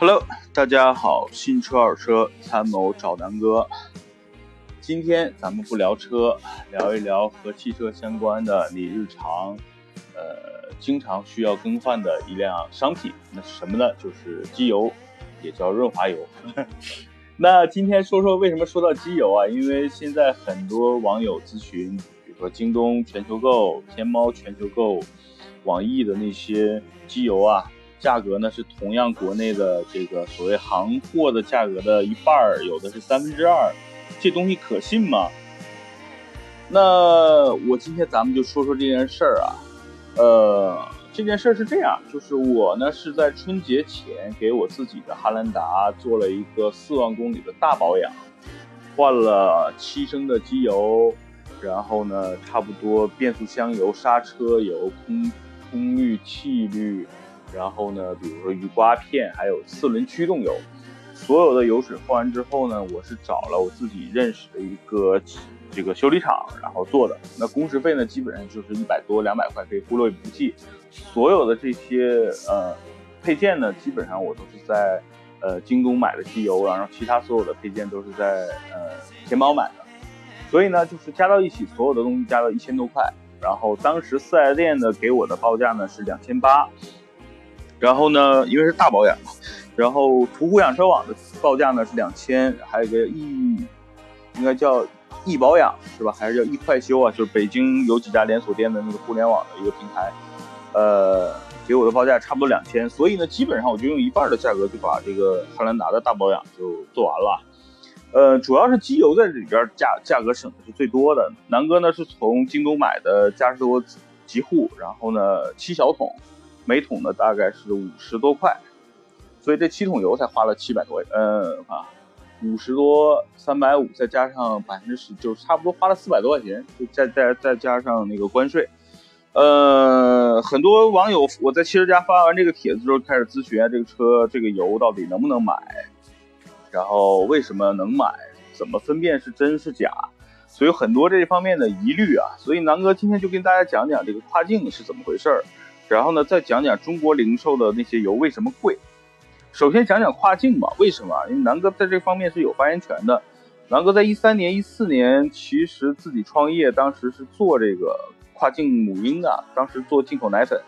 Hello，大家好，新车二车参谋找南哥。今天咱们不聊车，聊一聊和汽车相关的你日常呃经常需要更换的一辆商品，那是什么呢？就是机油，也叫润滑油。那今天说说为什么说到机油啊？因为现在很多网友咨询，比如说京东全球购、天猫全球购、网易的那些机油啊，价格呢是同样国内的这个所谓行货的价格的一半儿，有的是三分之二，这东西可信吗？那我今天咱们就说说这件事儿啊，呃。这件事儿是这样，就是我呢是在春节前给我自己的汉兰达做了一个四万公里的大保养，换了七升的机油，然后呢差不多变速箱油、刹车油、空空滤气滤，然后呢比如说雨刮片，还有四轮驱动油，所有的油水换完之后呢，我是找了我自己认识的一个。这个修理厂，然后做的那工时费呢，基本上就是一百多两百块，可以忽略不计。所有的这些呃配件呢，基本上我都是在呃京东买的机油，然后其他所有的配件都是在呃天猫买的。所以呢，就是加到一起，所有的东西加到一千多块。然后当时四 S 店的给我的报价呢是两千八，然后呢，因为是大保养嘛，然后途虎养车网的报价呢是两千，还有个易，应该叫。易保养是吧？还是叫易快修啊？就是北京有几家连锁店的那个互联网的一个平台，呃，给我的报价差不多两千，所以呢，基本上我就用一半的价格就把这个汉兰达的大保养就做完了。呃，主要是机油在里边价价格省的是最多的。南哥呢是从京东买的嘉实多极护，然后呢七小桶，每桶呢大概是五十多块，所以这七桶油才花了七百多，嗯啊。五十多，三百五，再加上百分之十，就差不多花了四百多块钱，就再再再加上那个关税。呃，很多网友我在汽车家发完这个帖子之后，开始咨询这个车这个油到底能不能买，然后为什么能买，怎么分辨是真是假，所以很多这方面的疑虑啊。所以南哥今天就跟大家讲讲这个跨境是怎么回事儿，然后呢再讲讲中国零售的那些油为什么贵。首先讲讲跨境吧，为什么？因为南哥在这方面是有发言权的。南哥在一三年、一四年其实自己创业，当时是做这个跨境母婴的，当时做进口奶粉。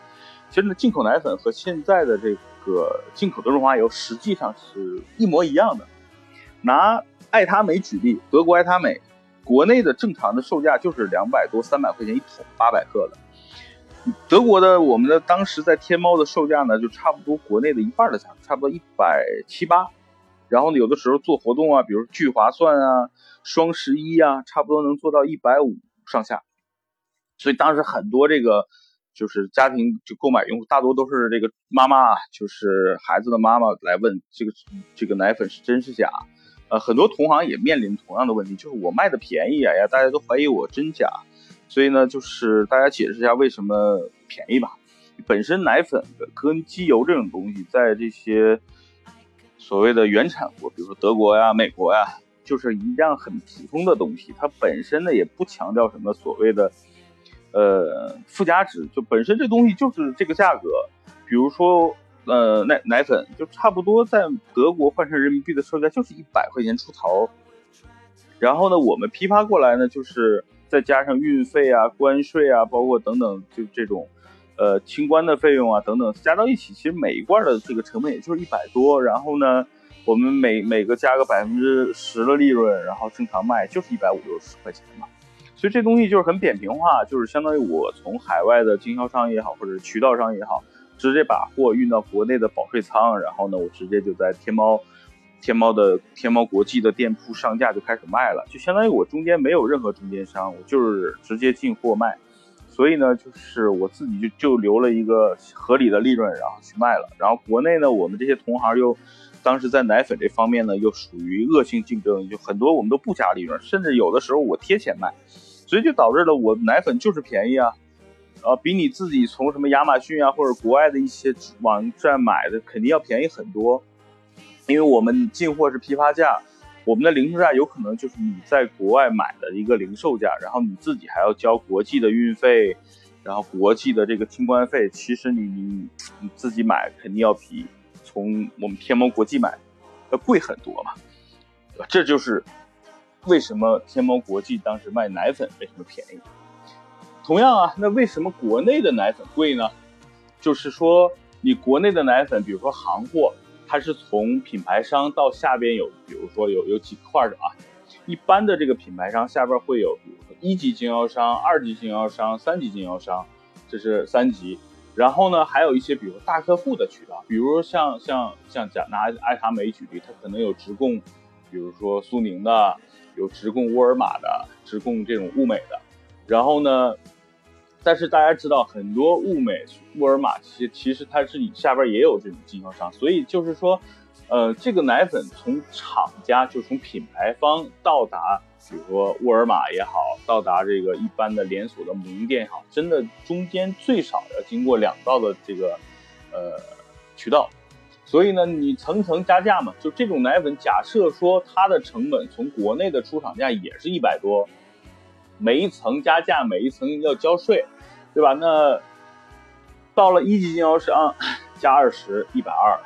其实呢，进口奶粉和现在的这个进口的润滑油实际上是一模一样的。拿爱他美举例，德国爱他美，国内的正常的售价就是两百多、三百块钱一桶，八百克的。德国的我们的当时在天猫的售价呢，就差不多国内的一半的价格，差不多一百七八。然后呢，有的时候做活动啊，比如聚划算啊、双十一啊，差不多能做到一百五上下。所以当时很多这个就是家庭就购买用户，大多都是这个妈妈啊，就是孩子的妈妈来问这个这个奶粉是真是假。呃，很多同行也面临同样的问题，就是我卖的便宜啊呀，大家都怀疑我真假。所以呢，就是大家解释一下为什么便宜吧。本身奶粉跟机油这种东西，在这些所谓的原产国，比如说德国呀、美国呀，就是一样很普通的东西。它本身呢，也不强调什么所谓的呃附加值，就本身这东西就是这个价格。比如说呃奶奶粉，就差不多在德国换成人民币的售价就是一百块钱出头。然后呢，我们批发过来呢，就是。再加上运费啊、关税啊，包括等等，就这种，呃，清关的费用啊等等，加到一起，其实每一罐的这个成本也就是一百多。然后呢，我们每每个加个百分之十的利润，然后正常卖就是一百五六十块钱嘛。所以这东西就是很扁平化，就是相当于我从海外的经销商也好，或者是渠道商也好，直接把货运到国内的保税仓，然后呢，我直接就在天猫。天猫的天猫国际的店铺上架就开始卖了，就相当于我中间没有任何中间商，我就是直接进货卖，所以呢，就是我自己就就留了一个合理的利润，然后去卖了。然后国内呢，我们这些同行又当时在奶粉这方面呢，又属于恶性竞争，就很多我们都不加利润，甚至有的时候我贴钱卖，所以就导致了我奶粉就是便宜啊，啊，比你自己从什么亚马逊啊或者国外的一些网站买的肯定要便宜很多。因为我们进货是批发价，我们的零售价有可能就是你在国外买的一个零售价，然后你自己还要交国际的运费，然后国际的这个清关费。其实你你你自己买肯定要比从我们天猫国际买要贵很多嘛，这就是为什么天猫国际当时卖奶粉为什么便宜。同样啊，那为什么国内的奶粉贵呢？就是说你国内的奶粉，比如说行货，它是从品牌商到下边有，比如说有有几块的啊。一般的这个品牌商下边会有，比如说一级经销商、二级经销商、三级经销商，这是三级。然后呢，还有一些比如大客户的渠道，比如像像像讲拿爱卡美举例，它可能有直供，比如说苏宁的，有直供沃尔玛的，直供这种物美的。然后呢，但是大家知道，很多物美、沃尔玛其其实它是下边也有这种经销商，所以就是说。呃，这个奶粉从厂家就从品牌方到达，比如说沃尔玛也好，到达这个一般的连锁的母婴店也好，真的中间最少要经过两道的这个呃渠道，所以呢，你层层加价嘛，就这种奶粉，假设说它的成本从国内的出厂价也是一百多，每一层加价，每一层要交税，对吧？那到了一级经销商 加二十，一百二。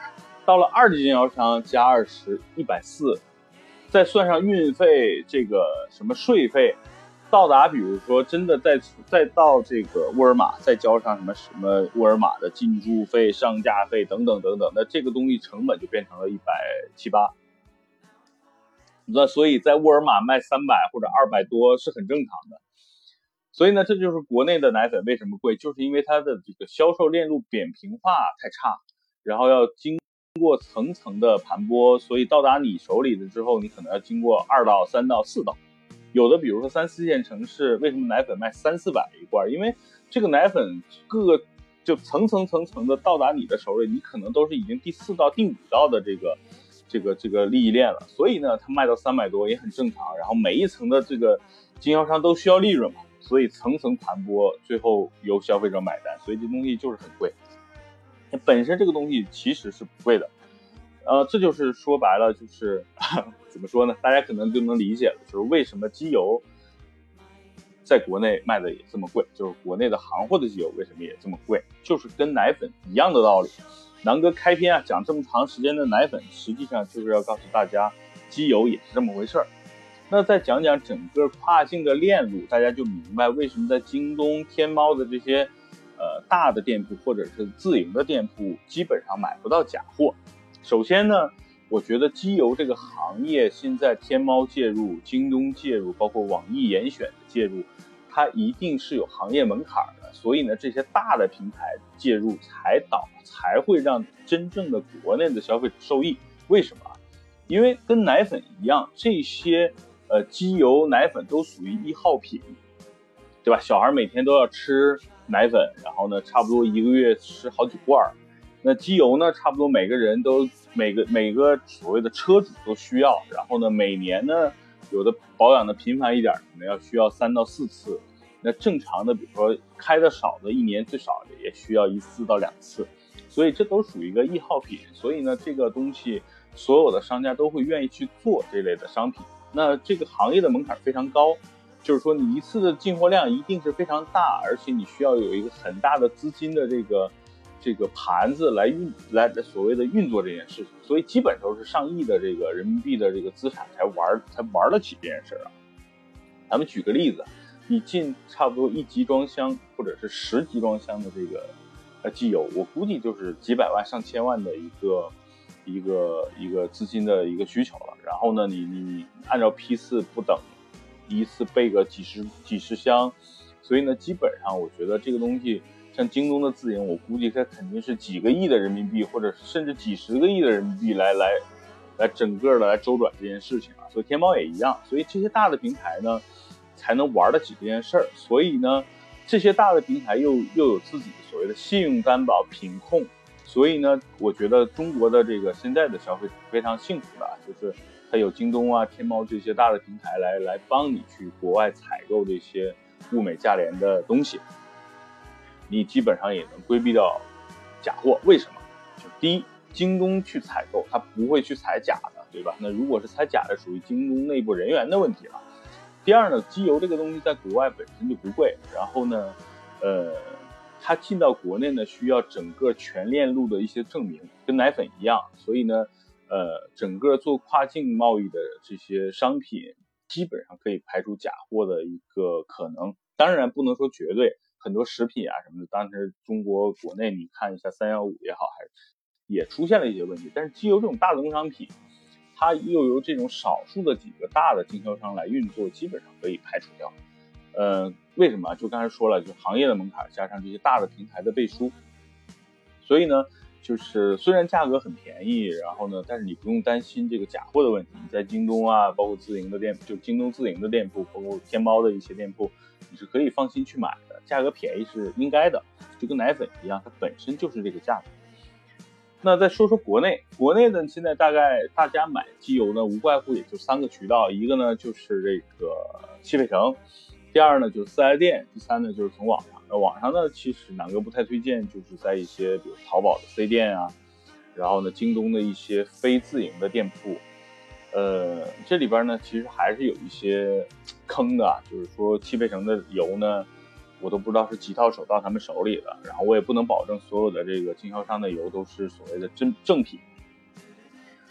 到了二级经销商加二十一百四，再算上运费这个什么税费，到达比如说真的再再到这个沃尔玛再交上什么什么沃尔玛的进驻费、上架费等等等等，那这个东西成本就变成了一百七八。那所以在沃尔玛卖三百或者二百多是很正常的。所以呢，这就是国内的奶粉为什么贵，就是因为它的这个销售链路扁平化太差，然后要经。过层层的盘剥，所以到达你手里的之后，你可能要经过二到三到四道。有的，比如说三四线城市，为什么奶粉卖三四百一罐？因为这个奶粉各个就层层层层的到达你的手里，你可能都是已经第四道、第五道的这个这个这个利益链了。所以呢，它卖到三百多也很正常。然后每一层的这个经销商都需要利润嘛，所以层层盘剥，最后由消费者买单。所以这东西就是很贵。本身这个东西其实是不贵的，呃，这就是说白了就是 怎么说呢？大家可能就能理解了，就是为什么机油在国内卖的也这么贵，就是国内的行货的机油为什么也这么贵，就是跟奶粉一样的道理。南哥开篇啊讲这么长时间的奶粉，实际上就是要告诉大家，机油也是这么回事儿。那再讲讲整个跨境的链路，大家就明白为什么在京东、天猫的这些。呃，大的店铺或者是自营的店铺，基本上买不到假货。首先呢，我觉得机油这个行业现在天猫介入、京东介入，包括网易严选的介入，它一定是有行业门槛的。所以呢，这些大的平台介入才导才会让真正的国内的消费者受益。为什么？因为跟奶粉一样，这些呃机油、奶粉都属于易耗品，对吧？小孩每天都要吃。奶粉，然后呢，差不多一个月吃好几罐儿。那机油呢，差不多每个人都每个每个所谓的车主都需要。然后呢，每年呢，有的保养的频繁一点，可能要需要三到四次。那正常的，比如说开的少的，一年最少也需要一次到两次。所以这都属于一个易耗品。所以呢，这个东西所有的商家都会愿意去做这类的商品。那这个行业的门槛非常高。就是说，你一次的进货量一定是非常大，而且你需要有一个很大的资金的这个这个盘子来运来所谓的运作这件事情，所以基本都是上亿的这个人民币的这个资产才玩才玩得起这件事啊。咱们举个例子，你进差不多一集装箱或者是十集装箱的这个呃机油，我估计就是几百万上千万的一个一个一个资金的一个需求了。然后呢，你你你按照批次不等。一次备个几十几十箱，所以呢，基本上我觉得这个东西，像京东的自营，我估计它肯定是几个亿的人民币，或者甚至几十个亿的人民币来来来整个的来周转这件事情啊。所以天猫也一样，所以这些大的平台呢，才能玩得起这件事儿。所以呢，这些大的平台又又有自己所谓的信用担保、品控，所以呢，我觉得中国的这个现在的消费者非常幸福的，就是。它有京东啊、天猫这些大的平台来来帮你去国外采购这些物美价廉的东西，你基本上也能规避掉假货。为什么？就第一，京东去采购，它不会去采假的，对吧？那如果是采假的，属于京东内部人员的问题了。第二呢，机油这个东西在国外本身就不贵，然后呢，呃，它进到国内呢，需要整个全链路的一些证明，跟奶粉一样，所以呢，呃，整个做跨境贸易的这些商品，基本上可以排除假货的一个可能。当然不能说绝对，很多食品啊什么的，当时中国国内你看一下三幺五也好，还是也出现了一些问题。但是机油这种大宗商品。它又由这种少数的几个大的经销商来运作，基本上可以排除掉。呃，为什么？就刚才说了，就行业的门槛加上这些大的平台的背书，所以呢，就是虽然价格很便宜，然后呢，但是你不用担心这个假货的问题。你在京东啊，包括自营的店，就京东自营的店铺，包括天猫的一些店铺，你是可以放心去买的。价格便宜是应该的，就跟奶粉一样，它本身就是这个价格。那再说说国内，国内呢，现在大概大家买机油呢，无外乎也就三个渠道，一个呢就是这个汽配城，第二呢就是四 S 店，第三呢就是从网上。那网上呢，其实南哥不太推荐，就是在一些比如淘宝的 C 店啊，然后呢京东的一些非自营的店铺，呃，这里边呢其实还是有一些坑的，就是说汽配城的油呢。我都不知道是几套手到他们手里的，然后我也不能保证所有的这个经销商的油都是所谓的真正品，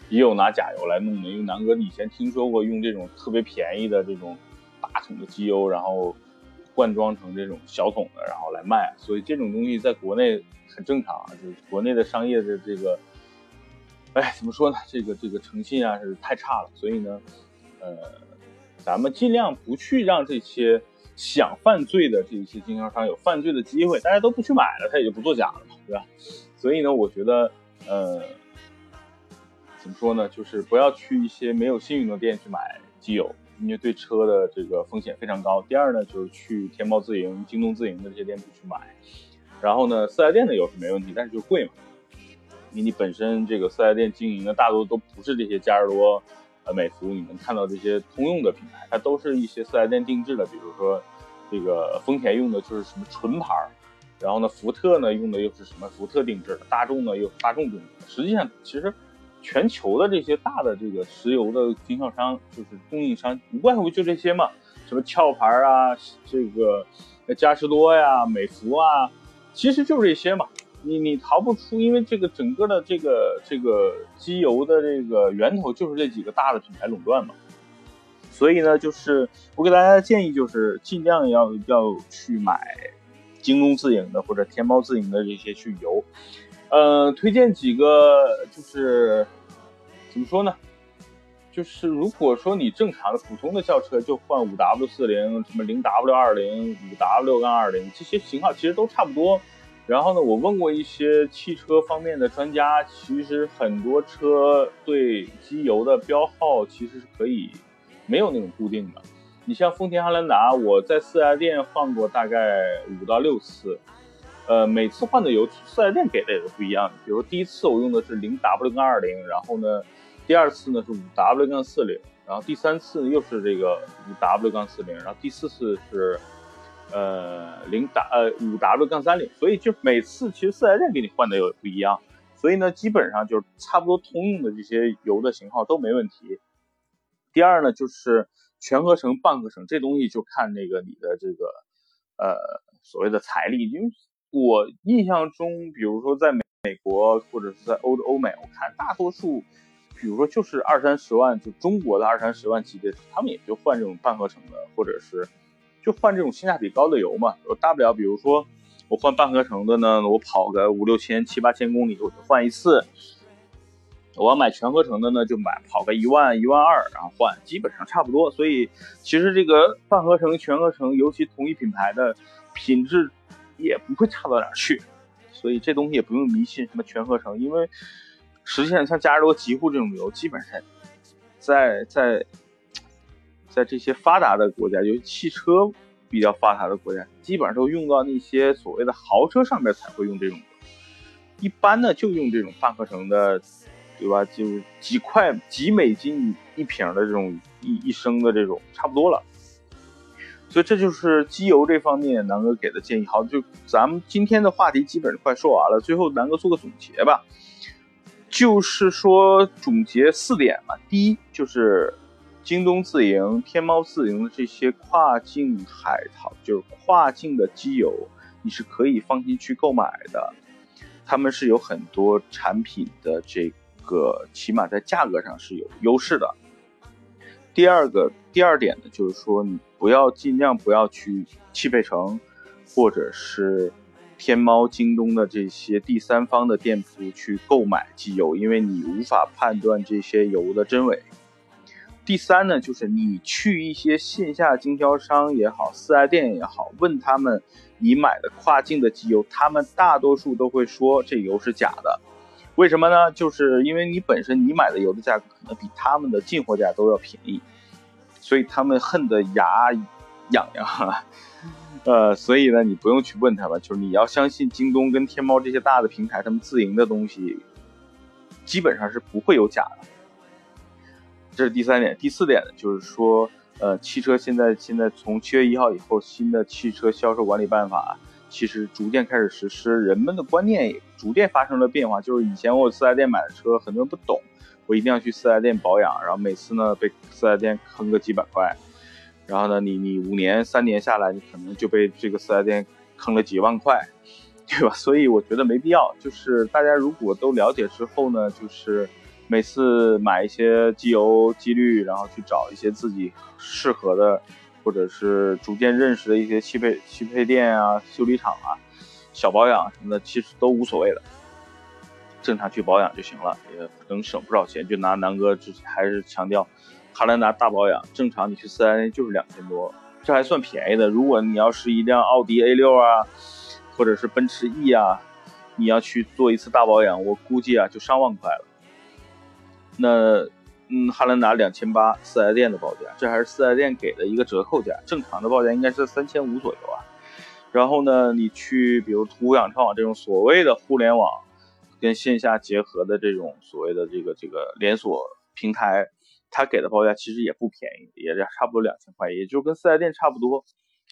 也有拿假油来弄的。因为南哥以前听说过用这种特别便宜的这种大桶的机油，然后灌装成这种小桶的，然后来卖。所以这种东西在国内很正常啊，就是国内的商业的这个，哎，怎么说呢？这个这个诚信啊是太差了。所以呢，呃，咱们尽量不去让这些。想犯罪的这一些经销商有犯罪的机会，大家都不去买了，他也就不作假了嘛，对吧？所以呢，我觉得，呃，怎么说呢？就是不要去一些没有信誉的店去买机油，因为对车的这个风险非常高。第二呢，就是去天猫自营、京东自营的这些店铺去买。然后呢，四 S 店的油是没问题，但是就贵嘛。因为你本身这个四 S 店经营的大多都不是这些嘉实多。呃，美孚你能看到这些通用的品牌，它都是一些四 S 店定制的，比如说这个丰田用的就是什么纯牌儿，然后呢，福特呢用的又是什么福特定制的，大众呢又大众定制的。实际上，其实全球的这些大的这个石油的经销商，就是供应商，无外乎就这些嘛，什么壳牌啊，这个嘉实多呀、美孚啊，其实就是这些嘛。你你逃不出，因为这个整个的这个这个机油的这个源头就是这几个大的品牌垄断嘛，所以呢，就是我给大家的建议就是尽量要要去买京东自营的或者天猫自营的这些去油，呃，推荐几个就是怎么说呢？就是如果说你正常的普通的轿车就换五 W 四零什么零 W 二零五 W 杠二零这些型号其实都差不多。然后呢，我问过一些汽车方面的专家，其实很多车对机油的标号其实是可以没有那种固定的。你像丰田汉兰达，我在四 S 店换过大概五到六次，呃，每次换的油四 S 店给的也都不一样的。比如第一次我用的是零 W 杠二零，然后呢，第二次呢是五 W 杠四零，然后第三次又是这个五 W 杠四零，然后第四次是。呃，零打呃五 W 杠三零，所以就每次其实四 S 店给你换的油不一样，所以呢，基本上就是差不多通用的这些油的型号都没问题。第二呢，就是全合成、半合成这东西就看那个你的这个呃所谓的财力，因为我印象中，比如说在美美国或者是在欧洲欧美，我看大多数，比如说就是二三十万，就中国的二三十万级别，他们也就换这种半合成的，或者是。就换这种性价比高的油嘛，我大不了比如说我换半合成的呢，我跑个五六千、七八千公里我就换一次。我要买全合成的呢，就买跑个一万、一万二，然后换，基本上差不多。所以其实这个半合成、全合成，尤其同一品牌的品质也不会差到哪去。所以这东西也不用迷信什么全合成，因为实际上像加州、极护这种油，基本上在在。在这些发达的国家，尤其汽车比较发达的国家，基本上都用到那些所谓的豪车上面才会用这种。一般呢，就用这种半合成的，对吧？就几块几美金一瓶的这种一一升的这种，差不多了。所以这就是机油这方面南哥给的建议。好，就咱们今天的话题基本快说完了，最后南哥做个总结吧，就是说总结四点嘛。第一就是。京东自营、天猫自营的这些跨境海淘，就是跨境的机油，你是可以放心去购买的。他们是有很多产品的这个，起码在价格上是有优势的。第二个，第二点呢，就是说你不要尽量不要去汽配城，或者是天猫、京东的这些第三方的店铺去购买机油，因为你无法判断这些油的真伪。第三呢，就是你去一些线下经销商也好，四 S 店也好，问他们你买的跨境的机油，他们大多数都会说这油是假的。为什么呢？就是因为你本身你买的油的价格可能比他们的进货价都要便宜，所以他们恨得牙痒痒。呃，所以呢，你不用去问他们，就是你要相信京东跟天猫这些大的平台，他们自营的东西基本上是不会有假的。这是第三点，第四点呢，就是说，呃，汽车现在现在从七月一号以后，新的汽车销售管理办法其实逐渐开始实施，人们的观念也逐渐发生了变化。就是以前我四 S 店买的车，很多人不懂，我一定要去四 S 店保养，然后每次呢被四 S 店坑个几百块，然后呢你你五年三年下来，你可能就被这个四 S 店坑了几万块，对吧？所以我觉得没必要。就是大家如果都了解之后呢，就是。每次买一些机油、机滤，然后去找一些自己适合的，或者是逐渐认识的一些汽配汽配店啊、修理厂啊，小保养什么的，其实都无所谓的，正常去保养就行了，也能省不少钱。就拿南哥之前还是强调，汉兰达大保养，正常你去四 S 店就是两千多，这还算便宜的。如果你要是一辆奥迪 A 六啊，或者是奔驰 E 啊，你要去做一次大保养，我估计啊就上万块了。那，嗯，汉兰达两千八，四 S 店的报价，这还是四 S 店给的一个折扣价，正常的报价应该是三千五左右啊。然后呢，你去比如途虎养车网这种所谓的互联网跟线下结合的这种所谓的这个这个连锁平台，他给的报价其实也不便宜，也差不多两千块，也就跟四 S 店差不多。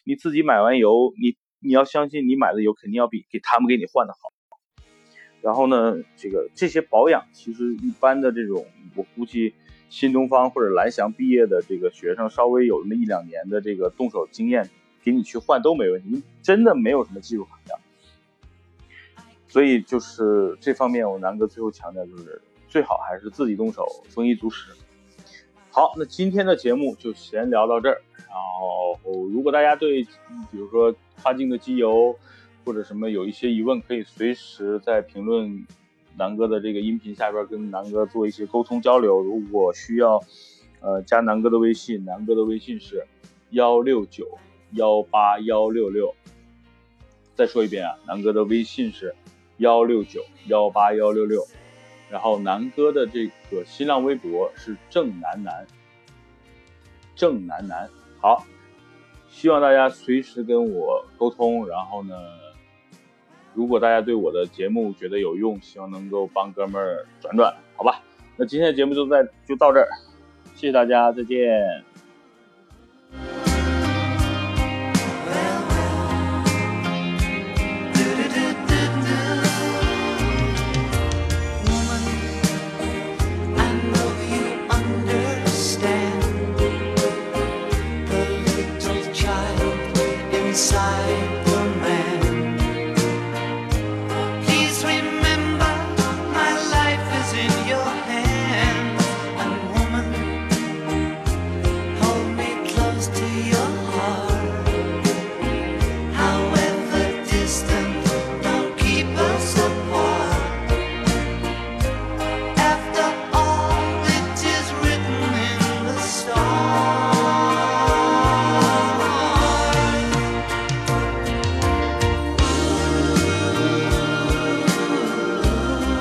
你自己买完油，你你要相信你买的油肯定要比给他们给你换的好。然后呢，这个这些保养其实一般的这种，我估计新东方或者蓝翔毕业的这个学生，稍微有那么一两年的这个动手经验，给你去换都没问题，真的没有什么技术含量。所以就是这方面，我南哥最后强调就是最好还是自己动手，丰衣足食。好，那今天的节目就先聊到这儿。然后如果大家对，比如说跨境的机油，或者什么有一些疑问，可以随时在评论南哥的这个音频下边跟南哥做一些沟通交流。如果需要，呃，加南哥的微信，南哥的微信是幺六九幺八幺六六。再说一遍啊，南哥的微信是幺六九幺八幺六六。然后南哥的这个新浪微博是郑楠楠，郑楠楠。好，希望大家随时跟我沟通。然后呢？如果大家对我的节目觉得有用，希望能够帮哥们儿转转，好吧？那今天的节目就在就到这儿，谢谢大家，再见。